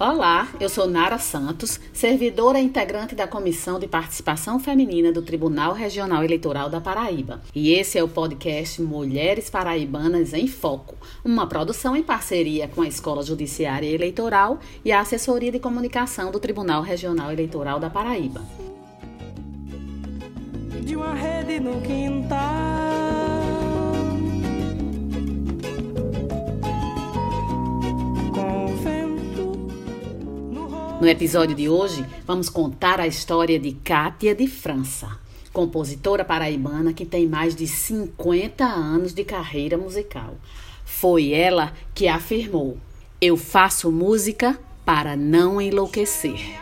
Olá, eu sou Nara Santos, servidora integrante da Comissão de Participação Feminina do Tribunal Regional Eleitoral da Paraíba. E esse é o podcast Mulheres Paraibanas em Foco, uma produção em parceria com a Escola Judiciária Eleitoral e a Assessoria de Comunicação do Tribunal Regional Eleitoral da Paraíba. De uma rede no quintal No episódio de hoje, vamos contar a história de Kátia de França, compositora paraibana que tem mais de 50 anos de carreira musical. Foi ela que afirmou: Eu faço música para não enlouquecer.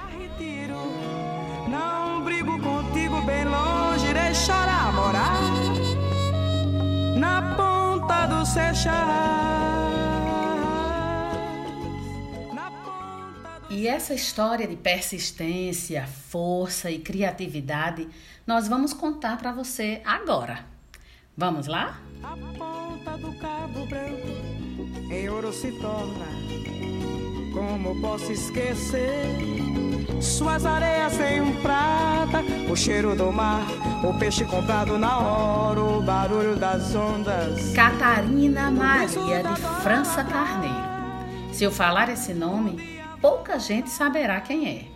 Não brigo contigo bem longe, deixará morar na ponta do Seixal. E essa história de persistência, força e criatividade nós vamos contar para você agora. Vamos lá? A ponta do cabo branco em ouro se torna. Como posso esquecer? Suas areias em prata, o cheiro do mar, o peixe comprado na hora, o barulho das ondas. Catarina Maria de França Carneiro. Se eu falar esse nome, pouca gente saberá quem é.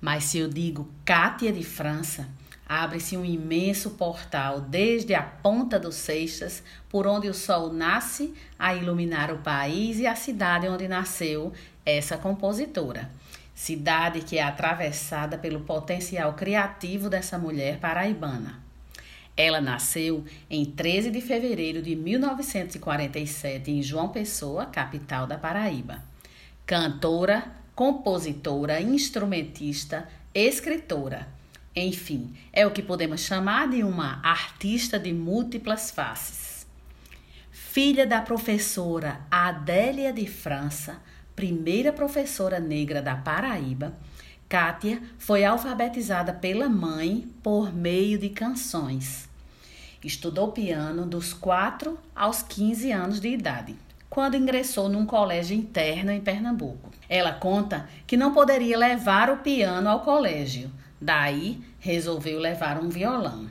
Mas se eu digo Cátia de França, abre-se um imenso portal desde a ponta dos Seixas, por onde o sol nasce a iluminar o país e a cidade onde nasceu essa compositora. Cidade que é atravessada pelo potencial criativo dessa mulher paraibana. Ela nasceu em 13 de fevereiro de 1947 em João Pessoa, capital da Paraíba. Cantora, compositora, instrumentista, escritora. Enfim, é o que podemos chamar de uma artista de múltiplas faces. Filha da professora Adélia de França, primeira professora negra da Paraíba, Kátia foi alfabetizada pela mãe por meio de canções. Estudou piano dos 4 aos 15 anos de idade quando ingressou num colégio interno em Pernambuco. Ela conta que não poderia levar o piano ao colégio, daí resolveu levar um violão.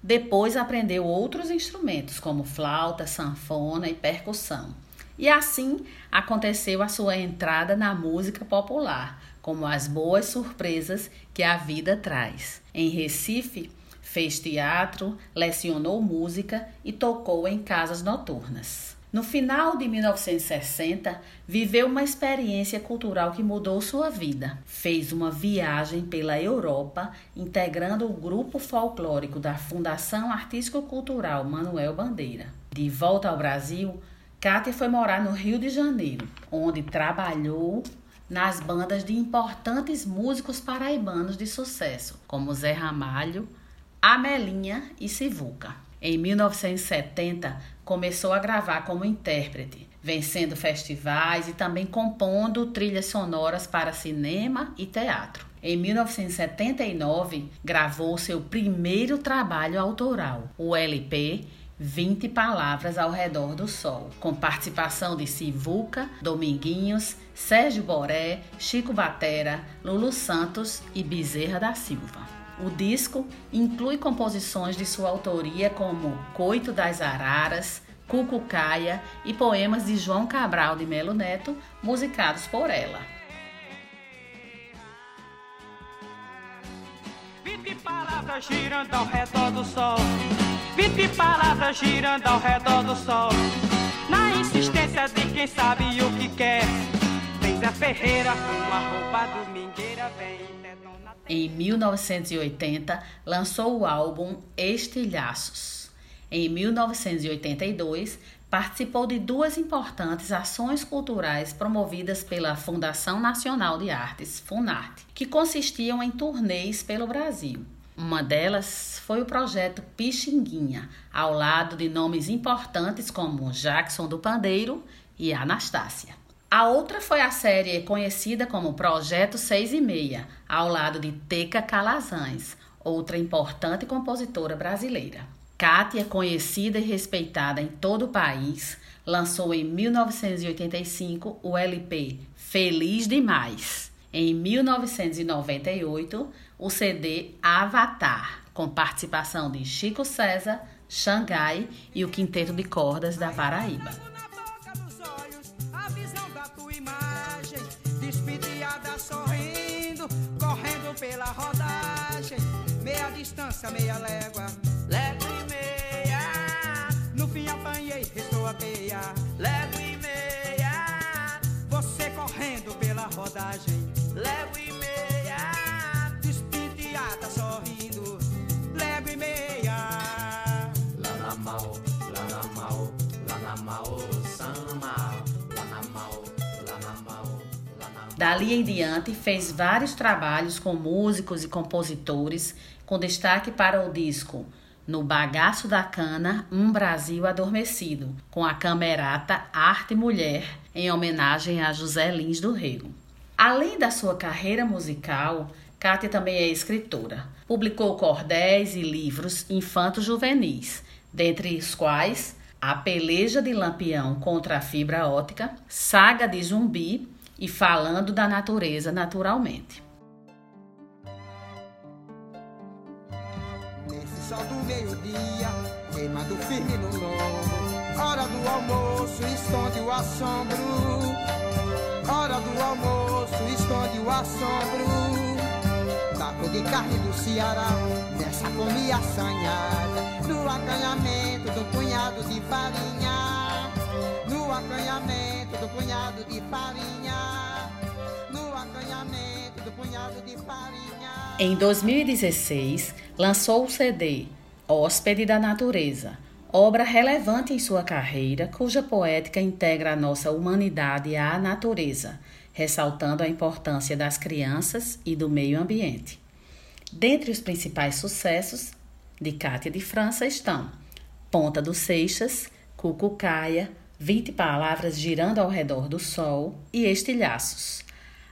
Depois aprendeu outros instrumentos, como flauta, sanfona e percussão. E assim aconteceu a sua entrada na música popular, como as boas surpresas que a vida traz. Em Recife, fez teatro, lecionou música e tocou em casas noturnas. No final de 1960, viveu uma experiência cultural que mudou sua vida. Fez uma viagem pela Europa, integrando o grupo folclórico da Fundação Artístico-Cultural Manuel Bandeira. De volta ao Brasil, Kátia foi morar no Rio de Janeiro, onde trabalhou nas bandas de importantes músicos paraibanos de sucesso, como Zé Ramalho, Amelinha e Sivuca. Em 1970, começou a gravar como intérprete, vencendo festivais e também compondo trilhas sonoras para cinema e teatro. Em 1979, gravou seu primeiro trabalho autoral, o LP 20 Palavras ao Redor do Sol, com participação de Sivuca, Dominguinhos, Sérgio Boré, Chico Batera, Lulu Santos e Bezerra da Silva. O disco inclui composições de sua autoria como Coito das Araras, Cucucaia e poemas de João Cabral de Melo Neto, musicados por ela. Vinte palavras girando ao redor do sol, vinte palavras girando ao redor do sol, na insistência de quem sabe o que quer. Vem Zé Ferreira a roupa domingueira, vem em 1980, lançou o álbum Estilhaços. Em 1982, participou de duas importantes ações culturais promovidas pela Fundação Nacional de Artes, FUNARTE, que consistiam em turnês pelo Brasil. Uma delas foi o projeto Pixinguinha, ao lado de nomes importantes como Jackson do Pandeiro e Anastácia. A outra foi a série conhecida como Projeto 6 e Meia, ao lado de Teca Calazans, outra importante compositora brasileira. Kátia, conhecida e respeitada em todo o país, lançou em 1985 o LP Feliz Demais. Em 1998, o CD Avatar, com participação de Chico César, Xangai e o Quinteto de Cordas da Paraíba. Distância, meia légua, légua e meia. No fim apanhei, restou a peia, Dali em diante, fez vários trabalhos com músicos e compositores, com destaque para o disco No Bagaço da Cana, Um Brasil Adormecido, com a camerata Arte Mulher, em homenagem a José Lins do Rego. Além da sua carreira musical, Kátia também é escritora. Publicou cordéis e livros infantos juvenis, dentre os quais A Peleja de Lampião contra a Fibra Ótica, Saga de Zumbi e falando da natureza naturalmente. Nesse sol do meio-dia, queimando firme no lombo, hora do almoço esconde o assombro. Hora do almoço esconde o assombro. Taco de carne do Ceará, dessa comia assanhada, no acanhamento do punhado de farinha, acanhamento do punhado de farinha, no acanhamento do punhado de farinha. Em 2016, lançou o CD Hóspede da Natureza, obra relevante em sua carreira, cuja poética integra a nossa humanidade à natureza, ressaltando a importância das crianças e do meio ambiente. Dentre os principais sucessos de Cátia de França estão Ponta dos Seixas, Cucucaia, 20 palavras girando ao redor do sol e estilhaços.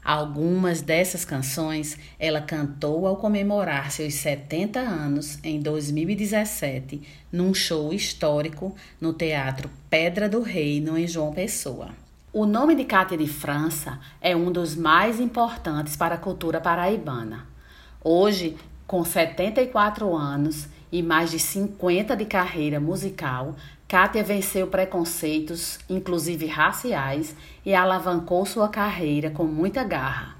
Algumas dessas canções ela cantou ao comemorar seus 70 anos em 2017, num show histórico no Teatro Pedra do Reino, em João Pessoa. O nome de Cátia de França é um dos mais importantes para a cultura paraibana. Hoje, com 74 anos e mais de 50 de carreira musical, Kátia venceu preconceitos, inclusive raciais, e alavancou sua carreira com muita garra.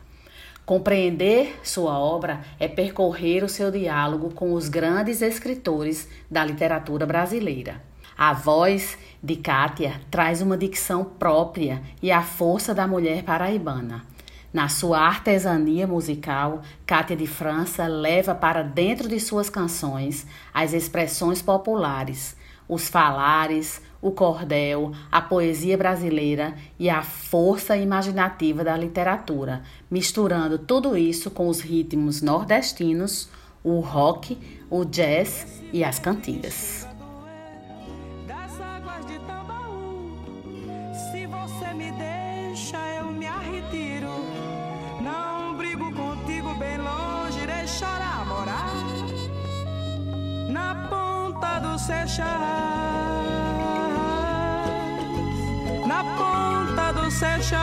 Compreender sua obra é percorrer o seu diálogo com os grandes escritores da literatura brasileira. A voz de Kátia traz uma dicção própria e a força da mulher paraibana. Na sua artesania musical, Cátia de França leva para dentro de suas canções as expressões populares, os falares, o cordel, a poesia brasileira e a força imaginativa da literatura, misturando tudo isso com os ritmos nordestinos, o rock, o jazz e as cantigas. Na ponta do Seixas Seixas.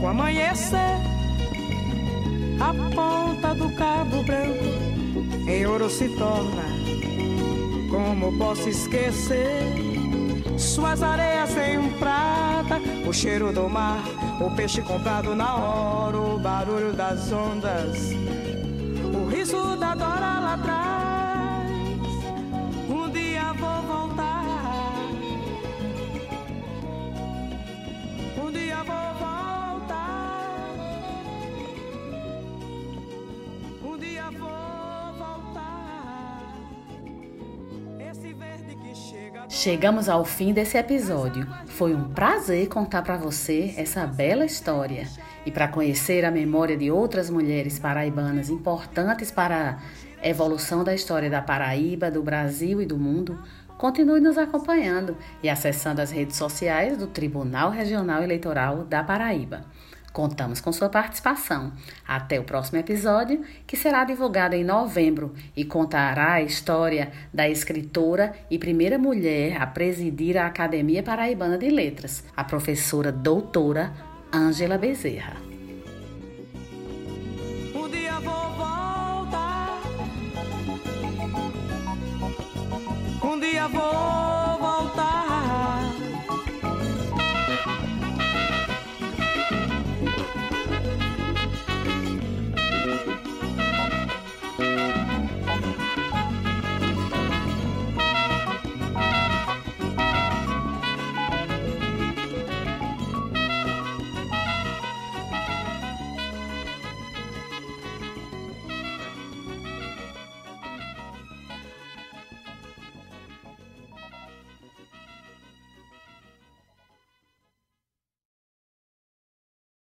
Com amanhecer, a ponta do Cabo Branco em ouro se torna. Como posso esquecer suas areias em prata, o cheiro do mar, o peixe comprado na hora, o barulho das ondas, o riso da Dora lá atrás. Chegamos ao fim desse episódio. Foi um prazer contar para você essa bela história. E para conhecer a memória de outras mulheres paraibanas importantes para a evolução da história da Paraíba, do Brasil e do mundo, continue nos acompanhando e acessando as redes sociais do Tribunal Regional Eleitoral da Paraíba. Contamos com sua participação. Até o próximo episódio, que será divulgado em novembro e contará a história da escritora e primeira mulher a presidir a Academia Paraibana de Letras, a professora doutora Ângela Bezerra. Um dia vou voltar. Um dia vou